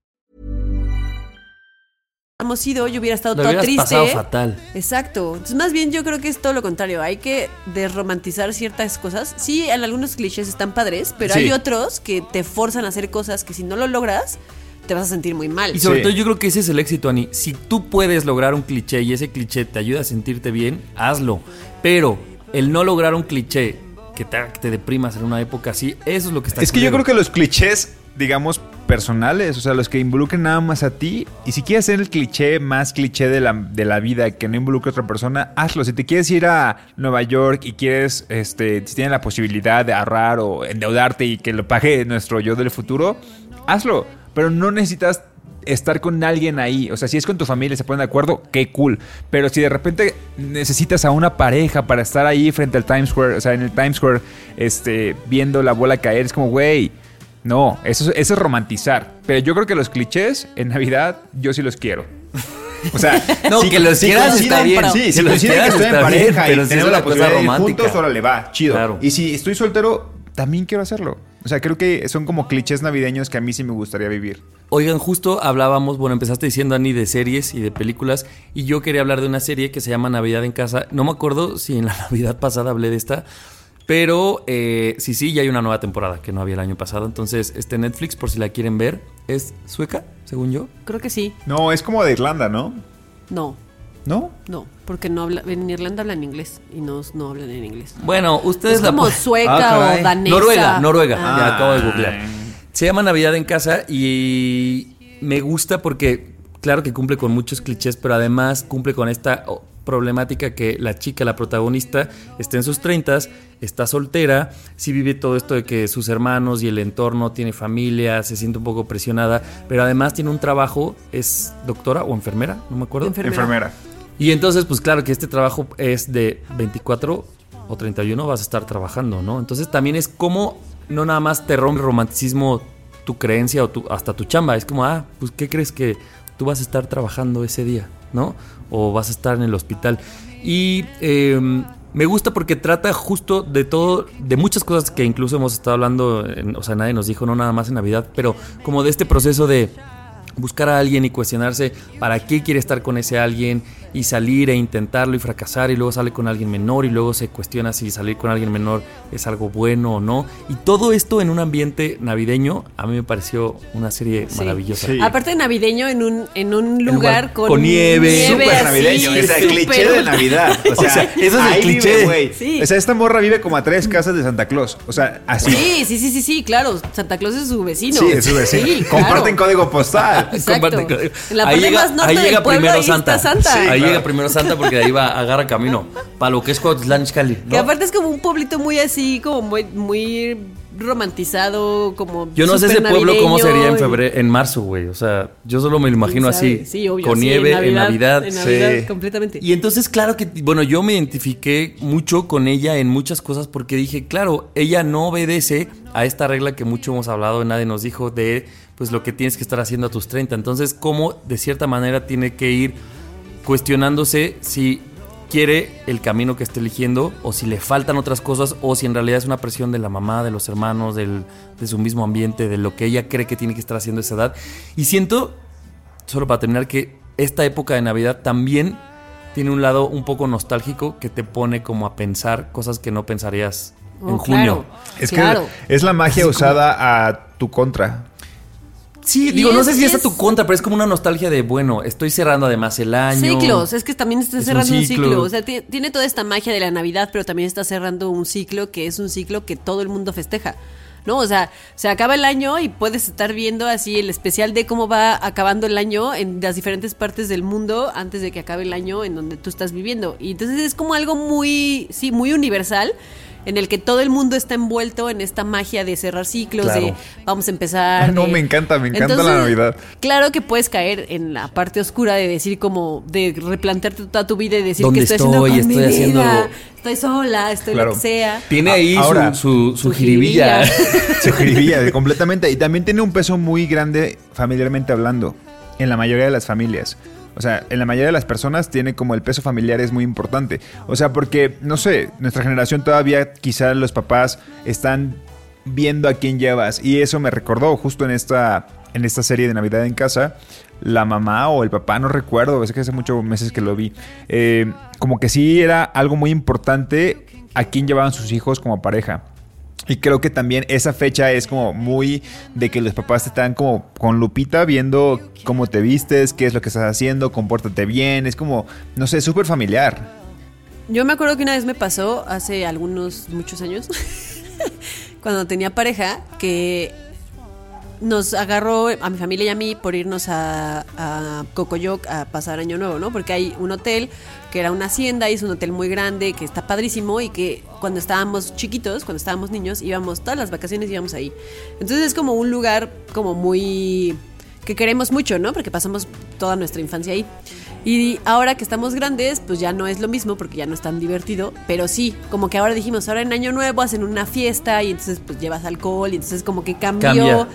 Hemos ido, yo hubiera estado Lo toda triste. pasado fatal. Exacto. Entonces, más bien yo creo que es todo lo contrario. Hay que desromantizar ciertas cosas. Sí, en algunos clichés están padres, pero Sí. hay otros que te forzan a hacer cosas que si no lo logras, te vas a sentir muy mal. Y sobre Sí. todo yo creo que ese es el éxito, Ani. Si tú puedes lograr un cliché y ese cliché te ayuda a sentirte bien, hazlo. Pero el no lograr un cliché que te, que te deprimas en una época así, eso es lo que está Es que yo creo que los clichés, digamos, personales, o sea, los que involucren nada más a ti, y si quieres ser el cliché más cliché de la, de la vida que no involucre a otra persona, hazlo. Si te quieres ir a Nueva York y quieres, este, si tienes la posibilidad de ahorrar o endeudarte y que lo pague nuestro yo del futuro, hazlo. Pero no necesitas estar con alguien ahí. O sea, si es con tu familia y se ponen de acuerdo, qué cool. Pero si de repente necesitas a una pareja para estar ahí frente al Times Square, o sea, en el Times Square, este, viendo la bola caer, es como, güey, no, eso, es- eso es romantizar. Pero yo creo que los clichés en Navidad, yo sí los quiero. O sea, No, que los quieras coinciden- está bien. Sí, Que si los quieras en está bien, pareja pero y sí tenemos la posibilidad de ir romántica. juntos, órale, va, chido. Claro. Y si estoy soltero, también quiero hacerlo. O sea, creo que son como clichés navideños que a mí sí me gustaría vivir. Oigan, justo hablábamos, bueno, empezaste diciendo, Ani, de series y de películas, y yo quería hablar de una serie que se llama Navidad en Casa. No me acuerdo si en la (laughs) Navidad pasada hablé de esta, pero eh, sí, sí, ya hay una nueva temporada que no había el año pasado. Entonces, este Netflix, por si la quieren ver, es sueca, según yo. Creo que sí. No, es como de Irlanda, ¿no? No, ¿No? no, porque no habla, en Irlanda hablan inglés y no, no hablan en inglés. Bueno, ustedes Es la como sueca Ah, o danesa. Noruega, Noruega, Ah. ya acabo de googlear. Se llama Navidad en casa y me gusta porque, claro que cumple con muchos clichés, pero además cumple con esta problemática que la chica, la protagonista, está en sus 30, está soltera, sí vive todo esto de que sus hermanos y el entorno, tiene familia, se siente un poco presionada, pero además tiene un trabajo, es doctora o enfermera, no me acuerdo. Enfermera. Enfermera. Y entonces, pues claro que este trabajo es de 24 o 31 vas a estar trabajando, ¿no? Entonces también es como no nada más te rompe el romanticismo tu creencia o tu, hasta tu chamba. Es como, ah, pues ¿qué crees que tú vas a estar trabajando ese día, ¿no? O vas a estar en el hospital. Y eh, me gusta porque trata justo de todo, de muchas cosas que incluso hemos estado hablando, en- o sea, nadie nos dijo, no nada más en Navidad, pero como de este proceso de buscar a alguien y cuestionarse para qué quiere estar con ese alguien y salir e intentarlo y fracasar y luego sale con alguien menor y luego se cuestiona si salir con alguien menor es algo bueno o no. Y todo esto en un ambiente navideño a mí me pareció una serie Sí. maravillosa. Sí. Aparte navideño en un, en un lugar con, con nieve. Súper así, navideño, es el súper- cliché de Navidad. (laughs) O sea, O sea, eso es el ahí cliché. vive, güey. Sí. O sea, esta morra vive como a tres casas de Santa Claus. O sea, así. Sí, sí, sí, sí, sí, claro. Santa Claus es su vecino. Sí, es su vecino. Sí, claro. Comparten código postal. Exacto. Comparten código. En la ahí parte llega, más norte ahí del llega pueblo, primero ahí Santa. está Santa. Sí, ahí claro. llega primero Santa porque de ahí va, agarra camino. Para lo que es Cuautitlán Izcalli, ¿no? Que aparte es como un pueblito muy así, como muy, muy romantizado, como Yo no sé ese pueblo cómo sería en y- febrero, en marzo, güey. O sea, yo solo me lo imagino así. Sí, obvio. Con sí, nieve en Navidad. En Navidad, Sí. completamente. Y entonces, claro que, bueno, yo me identifiqué mucho con ella en muchas cosas porque dije, claro, ella no obedece a esta regla que mucho hemos hablado, nadie nos dijo de, pues, lo que tienes que estar haciendo a tus 30. Entonces, cómo de cierta manera tiene que ir cuestionándose si quiere el camino que esté eligiendo o si le faltan otras cosas o si en realidad es una presión de la mamá, de los hermanos, del, de su mismo ambiente, de lo que ella cree que tiene que estar haciendo a esa edad. Y siento, solo para terminar, que esta época de Navidad también tiene un lado un poco nostálgico que te pone como a pensar cosas que no pensarías en Oh, junio. claro. Es Claro. que es la magia usada a tu contra. Sí, digo, no sé si es a tu contra, pero es como una nostalgia de, bueno, estoy cerrando además el año. Ciclos, es que también está Es un cerrando un ciclo. ciclo. O sea, ti- tiene toda esta magia de la Navidad, pero también está cerrando un ciclo que es un ciclo que todo el mundo festeja. ¿No? O sea, se acaba el año y puedes estar viendo así el especial de cómo va acabando el año en las diferentes partes del mundo antes de que acabe el año en donde tú estás viviendo. Y entonces es como algo muy, sí, muy universal en el que todo el mundo está envuelto en esta magia de cerrar ciclos, de vamos a empezar. Ah, no, de- me encanta, me encanta la Navidad. Claro que puedes caer en la parte oscura de decir como, de replantearte toda tu vida y decir ¿Dónde que estoy, haciendo estoy? haciendo- vida, estoy sola, estoy Claro. lo que sea. Tiene ahí ahora, su, su, su su jiribilla. jiribilla. (laughs) (laughs) Se jiribilla completamente. Y también tiene un peso muy grande familiarmente hablando. En la mayoría de las familias. O sea, en la mayoría de las personas tiene como el peso familiar es muy importante. O sea, porque, no sé, nuestra generación todavía quizás los papás están viendo a quién llevas. Y eso me recordó justo en esta, en esta serie de Navidad en casa. La mamá o el papá, no recuerdo, es que hace muchos meses que lo vi. eh, como que sí era algo muy importante a quién llevaban sus hijos como pareja. Y creo que también esa fecha es como muy de que los papás están como con lupita viendo cómo te vistes, qué es lo que estás haciendo, compórtate bien, es como, no sé, súper familiar. Yo me acuerdo que una vez me pasó hace algunos, muchos años, (laughs) cuando tenía pareja, que nos agarró a mi familia y a mí por irnos a, a Cocoyoc a pasar Año Nuevo, ¿no? Porque hay un hotel que era una hacienda y es un hotel muy grande que está padrísimo y que cuando estábamos chiquitos, cuando estábamos niños, íbamos todas las vacaciones íbamos ahí. Entonces es como un lugar como muy que queremos mucho, ¿no? Porque pasamos toda nuestra infancia ahí. Y ahora que estamos grandes, pues ya no es lo mismo porque ya no es tan divertido, pero sí, como que ahora dijimos, ahora en Año Nuevo hacen una fiesta y entonces pues llevas alcohol y entonces como que cambió Cambia.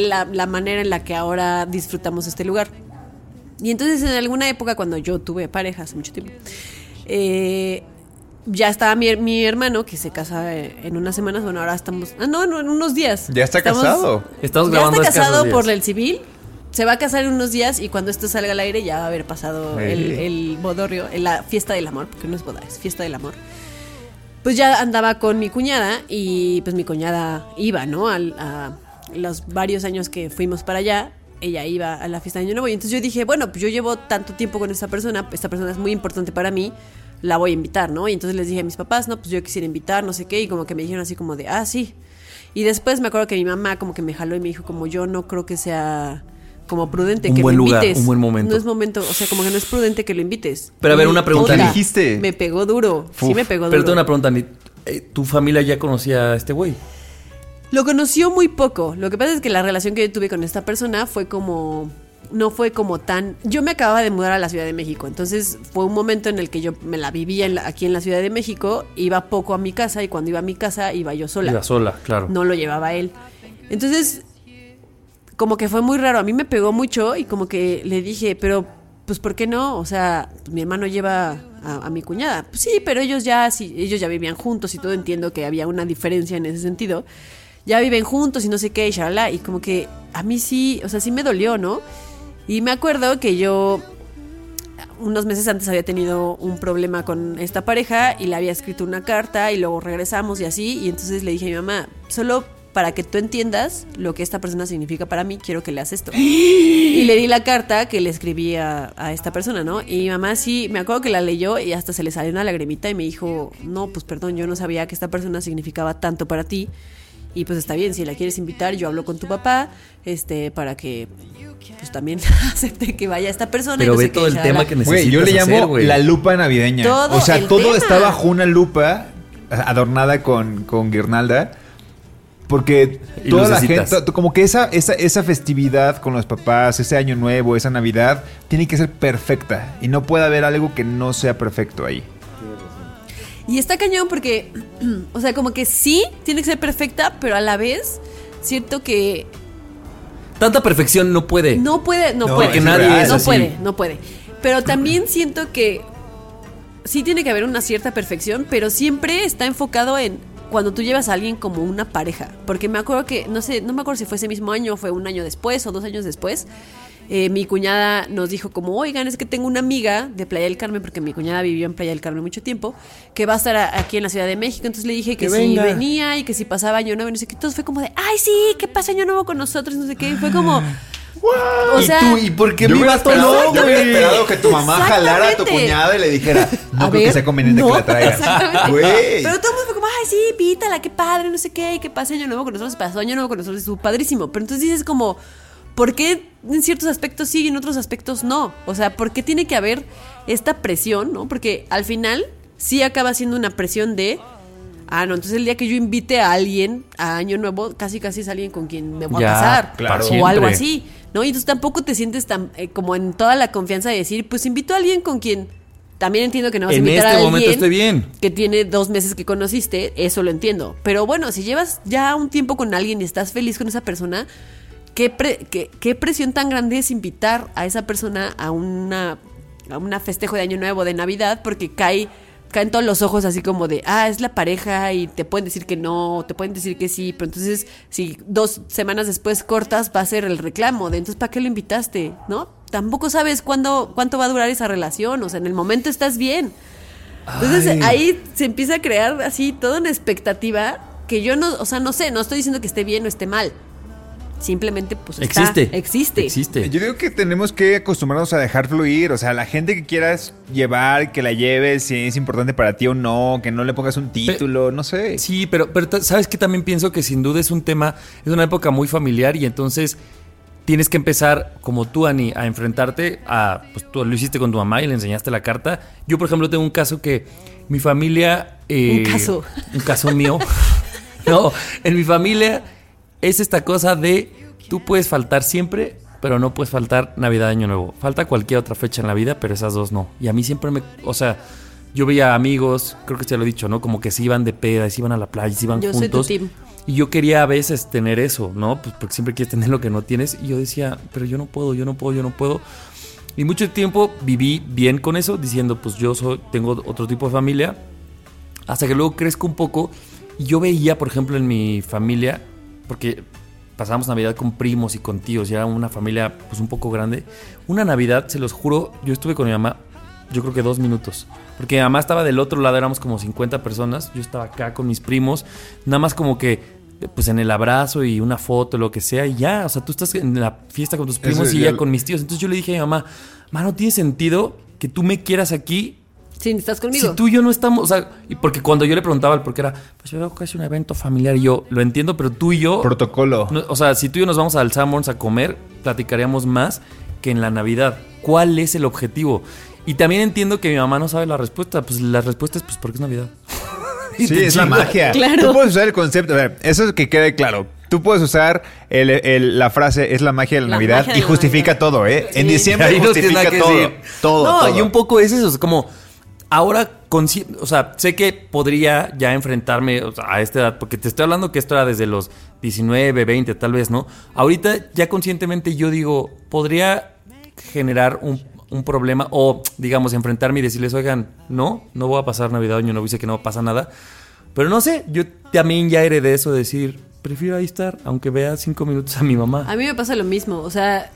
la, la manera en la que ahora disfrutamos este lugar. Y entonces en alguna época cuando yo tuve pareja hace mucho tiempo, eh, ya estaba mi, mi hermano que se casa eh, en unas semanas, bueno, ahora estamos, ah, no, no, en unos días. Ya está Estamos- casado. Estamos ya grabando está escasos casado días. por el civil. Se va a casar en unos días y cuando esto salga al aire ya va a haber pasado el, el bodorrio, la fiesta del amor, porque no es boda, es fiesta del amor. Pues ya andaba con mi cuñada y pues mi cuñada iba, ¿no? Al- a los varios años que fuimos para allá, ella iba a la fiesta de Año Nuevo. Y entonces yo dije, bueno, pues yo llevo tanto tiempo con esta persona, esta persona es muy importante para mí, la voy a invitar, ¿no? Y entonces les dije a mis papás, no, pues yo quisiera invitar, no sé qué, y como que me dijeron así como de, ah, sí. Y después me acuerdo que mi mamá como que me jaló y me dijo como yo no creo que sea como prudente Un que buen lo lugar, invites. un buen momento. No es momento, o sea, como que no es prudente que lo invites. Pero a ver, una pregunta. ¿Qué dijiste? Me pegó duro. sí Uf, me pegó Pero duro. tengo una pregunta. Eh, ¿Tu familia ya conocía a este güey? Lo conoció muy poco. Lo que pasa es que la relación que yo tuve con esta persona fue como. No fue como tan. Yo me acababa de mudar a la Ciudad de México. Entonces fue un momento en el que yo me la vivía en la- aquí en la Ciudad de México. Iba poco a mi casa y cuando iba a mi casa iba yo sola. Iba sola, claro. No lo llevaba él. Entonces, como que fue muy raro. A mí me pegó mucho y como que le dije, pero, pues, ¿por qué no? O sea, mi hermano lleva a, a mi cuñada. Pues sí, pero ellos ya, sí, ellos ya vivían juntos y todo. Entiendo que había una diferencia en ese sentido. Ya viven juntos y no sé qué, y shalala. Y como que a mí sí, o sea, sí me dolió, ¿no? Y me acuerdo que yo unos meses antes había tenido un problema con esta pareja y le había escrito una carta y luego regresamos y así. Y entonces le dije a mi mamá, solo para que tú entiendas lo que esta persona significa para mí, quiero que leas esto. Y le di la carta que le escribí a, a esta persona, ¿no? Y mi mamá sí, me acuerdo que la leyó y hasta se le salió una lagrimita y me dijo, no, pues perdón, yo no sabía que esta persona significaba tanto para ti. Y pues está bien, si la quieres invitar, yo hablo con tu papá, este, para que pues también (laughs) acepte que vaya esta persona. y Pero no ve todo el tema que necesitas Güey, yo le llamo hacer, la lupa navideña. Todo o sea, el todo tema. está bajo una lupa adornada con, con guirnalda. Porque Y toda la gente, como que esa, esa, esa festividad con los papás, ese año nuevo, esa Navidad, tiene que ser perfecta. Y no puede haber algo que no sea perfecto ahí. Y está cañón porque, (clears throat) o sea, como que sí, tiene que ser perfecta, pero a la vez, siento que Tanta perfección no puede. no puede, no, No, puede. porque nadie no es así. puede, no puede. Pero también siento que sí tiene que haber una cierta perfección, pero siempre está enfocado en cuando tú llevas a alguien como una pareja. Porque me acuerdo que, no sé, no me acuerdo si fue ese mismo año, o fue un año después o dos años después. Eh, mi cuñada nos dijo como, oigan, es que tengo una amiga de Playa del Carmen, porque mi cuñada vivió en Playa del Carmen mucho tiempo, que va a estar a- aquí en la Ciudad de México. Entonces le dije que, Que si venga. venía y que si pasaba año nuevo, y no sé qué. Entonces fue como de, ay, sí, que pase año nuevo con nosotros, no sé qué. Y fue como, o sea, por qué Yo mi hubiera vato esperado- no, yo hubiera esperado que tu mamá jalara a tu cuñada y le dijera, no A creo que sea conveniente no, que la traigas. Pero todo el mundo fue como, ay, sí, invítala, qué padre, no sé qué, y que pase año nuevo con nosotros, pasó año nuevo con nosotros, estuvo padrísimo. Pero entonces dices como, ¿por qué en ciertos aspectos sí y en otros aspectos no? O sea, ¿por qué tiene que haber esta presión, no? Porque al final sí acaba siendo una presión de Ah, no, entonces el día que yo invite a alguien a Año Nuevo, casi casi es alguien con quien me voy Ya, a casar. claro. O algo así. ¿No? Y entonces tampoco te sientes tan eh, como en toda la confianza de decir, pues invito a alguien con quien también entiendo que no vas a invitar este a alguien momento estoy bien. que tiene dos meses que conociste, eso lo entiendo. Pero bueno, si llevas ya un tiempo con alguien y estás feliz con esa persona, ¿qué, pre- qué, qué presión tan grande es invitar a esa persona a una, a una festejo de Año Nuevo, de Navidad, porque cae caen todos los ojos así como de, ah, es la pareja y te pueden decir que no, te pueden decir que sí, pero entonces si dos semanas después cortas va a ser el reclamo de, entonces ¿para qué lo invitaste? ¿No? Tampoco sabes cuándo, cuánto va a durar esa relación, o sea, en el momento estás bien. Entonces Ay. ahí se empieza a crear así toda una expectativa que yo no, o sea, no sé, no estoy diciendo que esté bien o esté mal. Simplemente pues está, Existe. existe. Existe. Yo digo que tenemos que acostumbrarnos a dejar fluir. O sea, la gente que quieras llevar, que la lleves, si es importante para ti o no, que no le pongas un título, no sé. Sí, pero, pero sabes que también pienso que sin duda es un tema, es una época muy familiar y entonces tienes que empezar, como tú, Ani, a enfrentarte a, pues tú lo hiciste con tu mamá y le enseñaste la carta. Yo, por ejemplo, tengo un caso que mi familia... eh, Un caso. Un caso mío. (laughs) no, en mi familia es esta cosa de tú puedes faltar siempre, pero no puedes faltar Navidad, Año Nuevo. Falta cualquier otra fecha en la vida, pero esas dos no. Y a mí siempre me... O sea... Yo veía amigos, creo que ya lo he dicho, ¿no? Como que se iban de peda, se iban a la playa, se iban Yo soy tu juntos. team. Y yo quería a veces tener eso, ¿no? Pues porque siempre quieres tener lo que no tienes. Y yo decía, pero yo no puedo, yo no puedo, yo no puedo. Y mucho tiempo viví bien con eso, diciendo, pues yo soy, tengo otro tipo de familia. Hasta que luego crezco un poco. Y yo veía, por ejemplo, en mi familia, porque pasábamos Navidad con primos y con tíos, ya era una familia pues un poco grande. Una Navidad, se los juro, yo estuve con mi mamá, yo creo que dos minutos. Porque mi mamá estaba del otro lado, éramos como 50 personas. Yo estaba acá con mis primos, nada más como que, pues en el abrazo y una foto, lo que sea, y ya. O sea, tú estás en la fiesta con tus primos Eso y ya con mis tíos. Entonces yo le dije a mi mamá, ma, no tiene sentido que tú me quieras aquí Sí, estás conmigo. si tú y yo no estamos, o sea, y porque cuando yo le preguntaba el por qué era, pues yo veo que es un evento familiar y yo lo entiendo, pero tú y yo, Protocolo. no, o sea, si tú y yo nos vamos al Sanborns a comer, platicaríamos más que en la Navidad. ¿Cuál es el objetivo? Y también entiendo que mi mamá no sabe la respuesta, pues la respuesta es pues porque es Navidad. (laughs) Y Sí, es la magia. (laughs) Claro. Tú puedes usar el concepto. A ver, eso es que quede claro. Tú puedes usar el- el- la frase es la magia de la, La Navidad magia de y la justifica Navidad. todo, ¿eh? En diciembre Ahí justifica. Todo. No, todo. y un poco es eso, es como ahora o sea, sé que podría ya enfrentarme a esta edad, porque te estoy hablando que esto era desde los 19, 20, tal vez, ¿no? Ahorita ya conscientemente yo digo, podría generar un, un problema o, digamos, enfrentarme y decirles, oigan, no, no voy a pasar Navidad, año no dice que no pasa nada. Pero no sé, yo también ya heredé eso de decir, prefiero ahí estar, aunque vea cinco minutos a mi mamá. A mí me pasa lo mismo, o sea,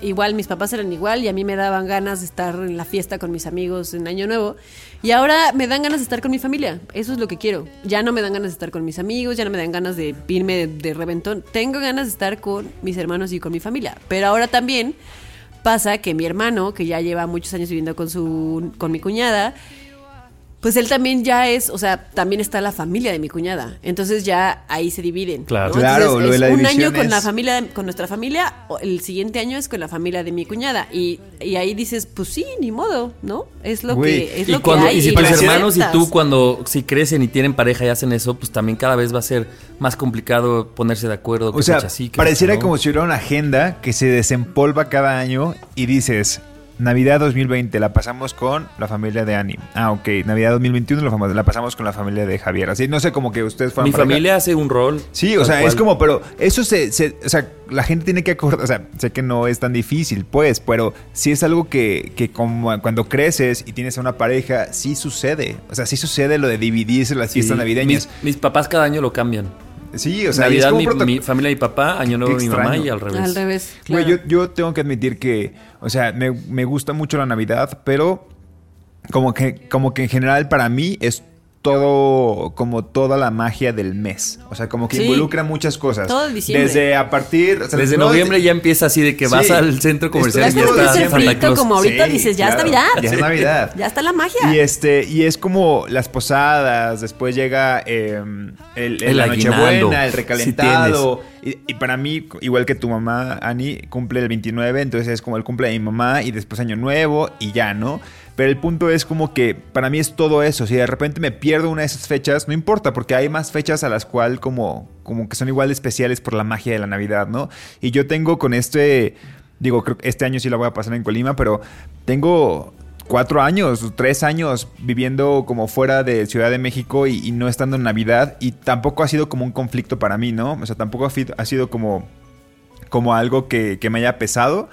igual mis papás eran igual y a mí me daban ganas de estar en la fiesta con mis amigos en Año Nuevo. Y ahora me dan ganas de estar con mi familia, eso es lo que quiero. Ya no me dan ganas de estar con mis amigos, ya no me dan ganas de irme de, reventón, tengo ganas de estar con mis hermanos y con mi familia, pero ahora también pasa que mi hermano, que ya lleva muchos años viviendo con su con mi cuñada, pues él también ya es, o sea, también está la familia de mi cuñada. Entonces ya ahí se dividen. Claro. ¿no? Claro, Entonces, lo de es la un año con es- la familia, con nuestra familia, o el siguiente año es con la familia de mi cuñada. Y, y ahí dices, pues sí, ni modo, ¿no? Es lo que es y lo cuando que hay. y si lo tus hermanos y tú cuando si crecen y tienen pareja y hacen eso, pues también cada vez va a ser más complicado ponerse de acuerdo. O sea, fecha sí, qué pareciera no. como si hubiera una agenda que se desempolva cada año y dices, Navidad 2020 la pasamos con la familia de Ani. Ah, ok. Navidad 2021 la, pasamos con la familia de Javier. Así, no sé, como que ustedes fueron Mi familia hace un rol. Sí, o sea, es como, pero eso se, se- o sea, la gente tiene que acordar, o sea, sé que no es tan difícil, pues, pero sí es algo que, que como cuando creces y tienes a una pareja, sí sucede. O sea, sí sucede lo de dividirse las Sí, fiestas navideñas. Mis, mis papás cada año lo cambian. Sí, o sea, Navidad es como mi, mi familia y papá, año nuevo mi mamá extraño. y al revés. Al revés. Güey, yo, yo tengo que admitir que, o sea, me, me gusta mucho la Navidad, pero como que, como que en general para mí es todo, como toda la magia del mes. O sea, como que Sí. involucra muchas cosas. Todo diciembre. Desde a partir... o sea, Desde no, noviembre ya empieza así de que Sí. vas al centro comercial y ya está. Santa Claus. Como ahorita dices, ya es Navidad. Ya es. Navidad. Ya está la magia. Y este, y es como las posadas, después llega eh, el, el- El la. Nochebuena, el Sí recalentado. Y, para mí, igual que tu mamá, Ani, cumple el 29, entonces es como el cumple de mi mamá y después Año Nuevo y ya, ¿no? Pero el punto es como que para mí es todo eso. Si de repente me pierdo una de esas fechas, no importa, porque hay más fechas a las cuales como, como que son igual de especiales por la magia de la Navidad, ¿no? Y yo tengo con este, digo, creo que este año sí la voy a pasar en Colima, pero tengo cuatro años, tres años viviendo como fuera de Ciudad de México y, no estando en Navidad y tampoco ha sido como un conflicto para mí, ¿no? O sea, tampoco ha sido como, como algo que, que me haya pesado.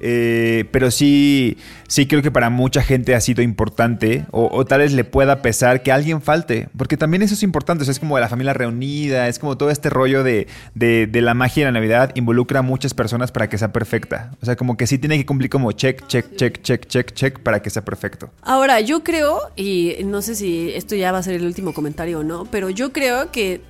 Eh, pero sí, sí creo que para mucha gente ha sido importante o, o tal vez le pueda pesar que alguien falte, porque también eso es importante, o sea, es como la familia reunida, es como todo este rollo de, de, de la magia de la Navidad involucra a muchas personas para que sea perfecta, o sea, como que sí tiene que cumplir como check, check, check, check, check, check para que sea perfecto. Ahora, yo creo, y no sé si esto ya va a ser el último comentario o no, pero yo creo que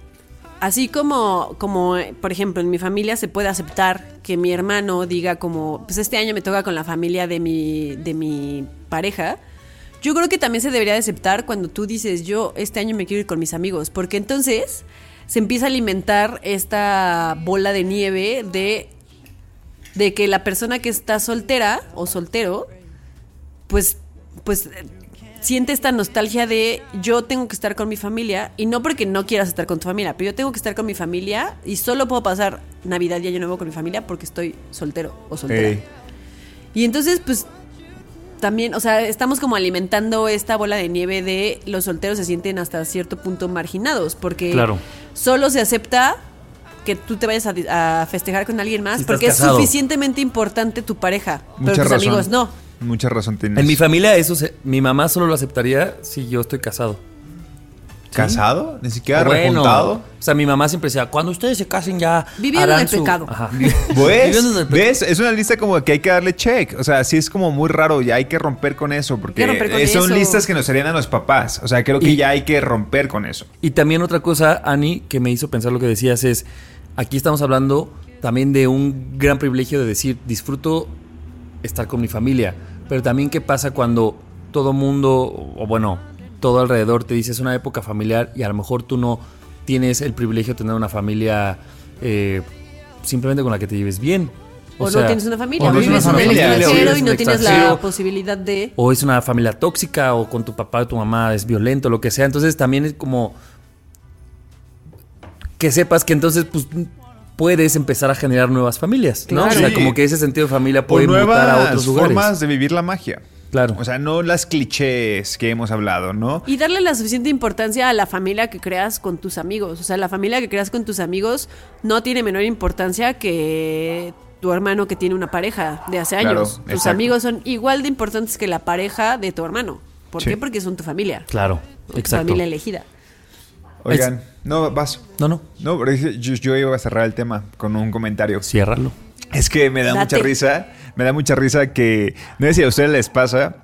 así como, como, por ejemplo, en mi familia se puede aceptar que mi hermano diga como, pues este año me toca con la familia de mi, de mi pareja, yo creo que también se debería de aceptar cuando tú dices, yo este año me quiero ir con mis amigos, porque entonces se empieza a alimentar esta bola de nieve de, de que la persona que está soltera o soltero, pues, pues siente esta nostalgia de yo tengo que estar con mi familia y no porque no quieras estar con tu familia, pero yo tengo que estar con mi familia y solo puedo pasar Navidad y Año Nuevo con mi familia porque estoy soltero o soltera. Y entonces, pues también, o sea, estamos como alimentando esta bola de nieve de los solteros se sienten hasta cierto punto marginados porque Claro. solo se acepta que tú te vayas a, a festejar con alguien más Si porque es suficientemente importante tu pareja, pero tus razón. amigos no. Mucha razón tienes. En mi familia eso se- mi mamá solo lo aceptaría si yo estoy casado. ¿Casado? Ni siquiera Bueno, rejuntado. o sea, mi mamá siempre decía, cuando ustedes se casen ya Vivieron harán el pecado. Ajá. ¿Ves? (laughs) Viviendo en el pecado. ¿Ves? Es una lista como que hay que darle check. O sea, sí es como muy raro y hay que romper con eso. Porque con son eso. listas que nos harían a los papás. O sea, creo que Y- ya hay que romper con eso. Y también otra cosa, Ani, que me hizo pensar lo que decías es, aquí estamos hablando también de un gran privilegio de decir, disfruto estar con mi familia, pero también qué pasa cuando todo mundo, o bueno, todo alrededor te dice es una época familiar y a lo mejor tú no tienes el privilegio de tener una familia eh, simplemente con la que te lleves bien. O, no tienes una familia, o vives una en el extranjero y no tienes la posibilidad de... o es una familia tóxica o con tu papá o tu mamá es violento, lo que sea. Entonces también es como que sepas que entonces pues puedes empezar a generar nuevas familias, ¿no? Claro. O sea, Sí. como que ese sentido de familia O puede mutar a otros lugares. formas de vivir la magia. Claro. O sea, no las clichés que hemos hablado, ¿no? Y darle la suficiente importancia a la familia que creas con tus amigos. O sea, la familia que creas con tus amigos no tiene menor importancia que tu hermano que tiene una pareja de hace Claro, años. tus exacto. amigos son igual de importantes que la pareja de tu hermano. ¿Por Sí. qué? Porque son tu familia. Claro, Tu exacto. familia elegida. Oigan, no, vas. No, no, No, pero yo, yo iba a cerrar el tema con un comentario. ciérralo. Es que me da Date. mucha risa. Me da mucha risa que. No sé si a ustedes les pasa.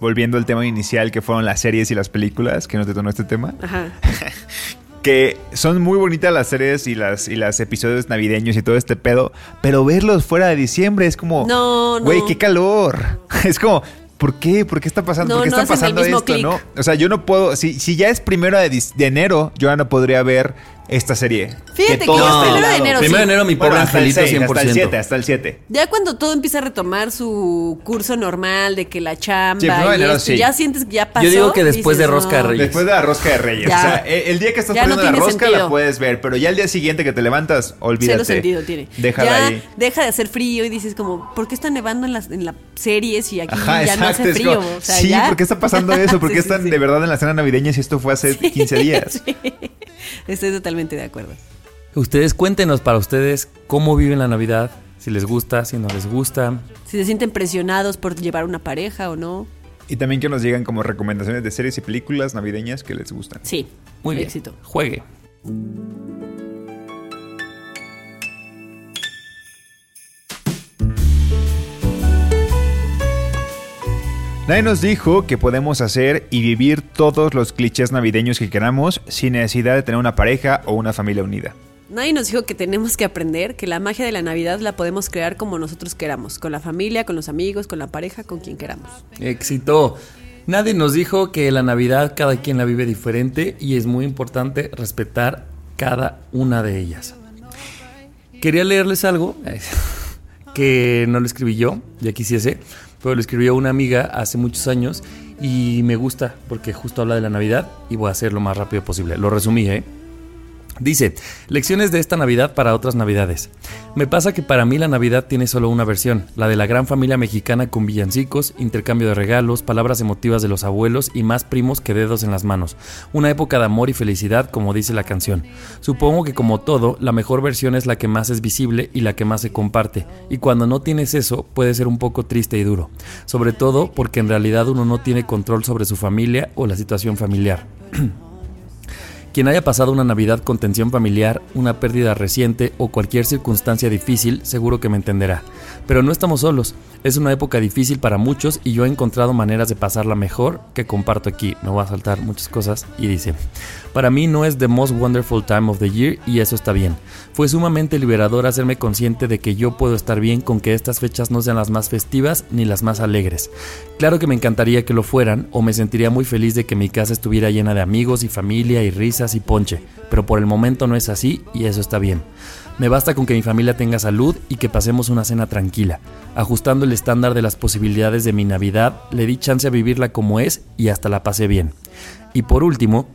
Volviendo al tema inicial, que fueron las series y las películas, que nos detonó este tema. Ajá. (laughs) que son muy bonitas las series y las y los episodios navideños y todo este pedo, pero verlos fuera de diciembre es como, No, no. güey, qué calor. (laughs) Es como, ¿por qué? ¿Por qué está pasando? No, ¿Por qué no está pasando esto, no? O sea, yo no puedo, si, si ya es primero de, de enero, yo ya no podría ver esta serie. Fíjate que todo ya es está primero de enero, Primero sí. de enero mi pobre Bueno, hasta el angelito 6, 100%. hasta el 7, hasta el 7. Ya cuando todo empieza a retomar su curso normal de que la chamba Sí, primero de y enero, esto, sí. ya sientes que ya pasó. Yo digo que después de Rosca de. Reyes. Después de la rosca de Reyes. Ya. O sea, e- el día que estás Ya no poniendo la rosca sentido. la puedes ver, pero ya el día siguiente que te levantas, olvídate. Cero sentido tiene. Déjala ya ahí. deja de hacer frío y dices como, ¿por qué está nevando en las, en las series y aquí Ajá, ya no hace frío? como, O sea, sí, ¿por qué está pasando eso? (laughs) ¿Por qué están de verdad en la cena navideña si esto fue hace (laughs) 15 días? Estoy totalmente de acuerdo. Ustedes cuéntenos para ustedes cómo viven la Navidad, si les gusta, si no les gusta. Si se sienten presionados por llevar una pareja o no. Y también que nos digan como recomendaciones de series y películas navideñas que les gustan. Sí. Muy bien. Éxito. Juegue. Nadie nos dijo que podemos hacer y vivir todos los clichés navideños que queramos sin necesidad de tener una pareja o una familia unida. Nadie nos dijo que tenemos que aprender que la magia de la Navidad la podemos crear como nosotros queramos, con la familia, con los amigos, con la pareja, con quien queramos. Éxito. Nadie nos dijo que la Navidad cada quien la vive diferente y es muy importante respetar cada una de ellas. quería leerles algo (laughs) que no lo escribí yo, ya quisiese, pero lo escribió una amiga hace muchos años y me gusta porque justo habla de la Navidad y voy a hacer lo más rápido posible. Lo resumí, ¿eh? Dice, lecciones de esta Navidad para otras Navidades. Me pasa que para mí la Navidad tiene solo una versión, la de la gran familia mexicana con villancicos, intercambio de regalos, palabras emotivas de los abuelos y más primos que dedos en las manos. Una época de amor y felicidad, como dice la canción. Supongo que como todo, la mejor versión es la que más es visible y la que más se comparte, y cuando no tienes eso puede ser un poco triste y duro, sobre todo porque en realidad uno no tiene control sobre su familia o la situación familiar. (clears throat) Quien haya pasado una Navidad con tensión familiar, una pérdida reciente o cualquier circunstancia difícil, seguro que me entenderá. Pero no estamos solos. Es una época difícil para muchos y yo he encontrado maneras de pasarla mejor que comparto aquí. Me voy a saltar muchas cosas y dice, para mí no es the most wonderful time of the year y eso está bien. Fue sumamente liberador hacerme consciente de que yo puedo estar bien con que estas fechas no sean las más festivas ni las más alegres. Claro que me encantaría que lo fueran o me sentiría muy feliz de que mi casa estuviera llena de amigos y familia y risas y ponche, pero por el momento no es así y eso está bien. Me basta con que mi familia tenga salud y que pasemos una cena tranquila. Ajustando el estándar de las posibilidades de mi Navidad, le di chance a vivirla como es y hasta la pasé bien. Y por último,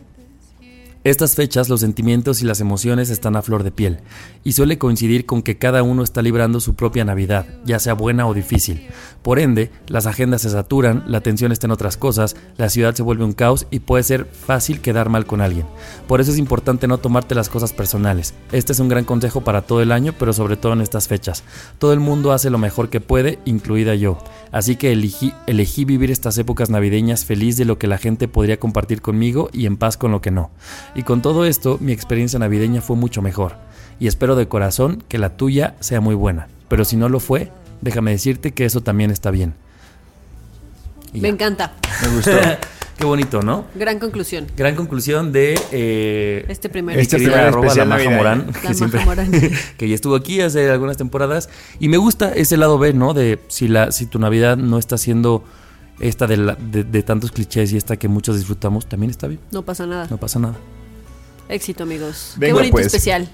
estas fechas los sentimientos y las emociones están a flor de piel, y suele coincidir con que cada uno está librando su propia Navidad, ya sea buena o difícil. Por ende, las agendas se saturan, la atención está en otras cosas, la ciudad se vuelve un caos y puede ser fácil quedar mal con alguien. Por eso es importante no tomarte las cosas personales. Este es un gran consejo para todo el año, pero sobre todo en estas fechas. Todo el mundo hace lo mejor que puede, incluida yo. Así que elegí, elegí vivir estas épocas navideñas feliz de lo que la gente podría compartir conmigo y en paz con lo que no. Y con todo esto, mi experiencia navideña fue mucho mejor. Y espero de corazón que la tuya sea muy buena. Pero si no lo fue, déjame decirte que eso también está bien. Y Me ya. encanta. Me gustó. (laughs) Qué bonito, ¿no? Gran conclusión. Gran conclusión de eh, Este primer Este primer arroba especial la Maja. Morán, La que, Maja siempre- Morán. (laughs) que ya estuvo aquí hace algunas temporadas. Y me gusta ese lado B, ¿no? De si, la, si tu Navidad no está siendo esta de, la- de- de tantos clichés y esta que muchos disfrutamos, también está bien. No pasa nada. No pasa nada. Éxito, amigos. Venga, Qué bonito pues. especial.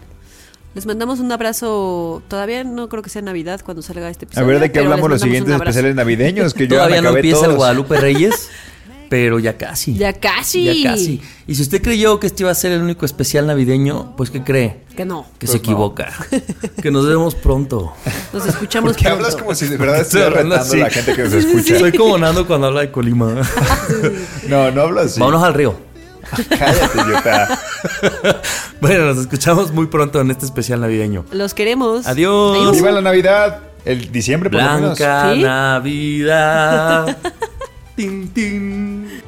Les mandamos un abrazo. Todavía no creo que sea Navidad cuando salga este A episodio. ver de qué hablamos los siguientes especiales navideños que yo Todavía no empieza el. Guadalupe (laughs) Reyes, pero ya casi. Ya casi. Ya casi. Y si usted creyó que este iba a ser el único especial navideño, pues ¿qué cree? Que no. Que Pues se no. equivoca. (laughs) que nos vemos pronto. Nos escuchamos Porque pronto. hablas como si de verdad Estoy estuviera hablando retando a así. la gente que nos escucha. Soy como Nando cuando habla de Colima. (laughs) No, no hablas así. Vámonos al río. (laughs) Cállate, idiota. (laughs) Bueno, nos escuchamos muy pronto en este especial navideño. Los queremos. Adiós. Viva la Navidad. El diciembre, por lo menos. Navidad. (laughs) tin, tin.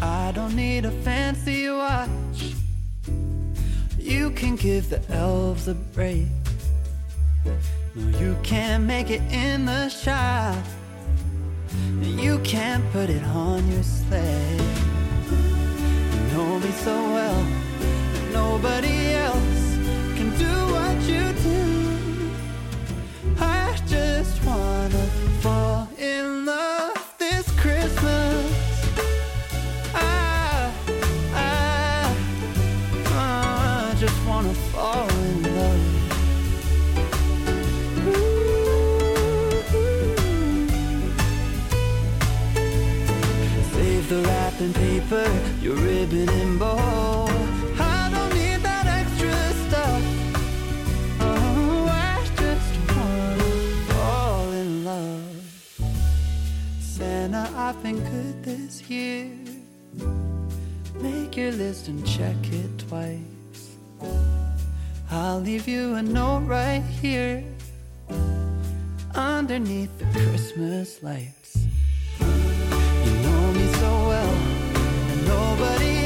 I don't need a fancy watch. You can give the elves a break. No, you can't make it in the shop. You can't put it on your sleigh. You know me so well that nobody else can do what you do. I just wanna fall in love your ribbon and bow. I don't need that extra stuff. Oh, I just wanna fall in love. Santa, I've been good this year. Make your list and check it twice. I'll leave you a note right here underneath the Christmas lights. Nobody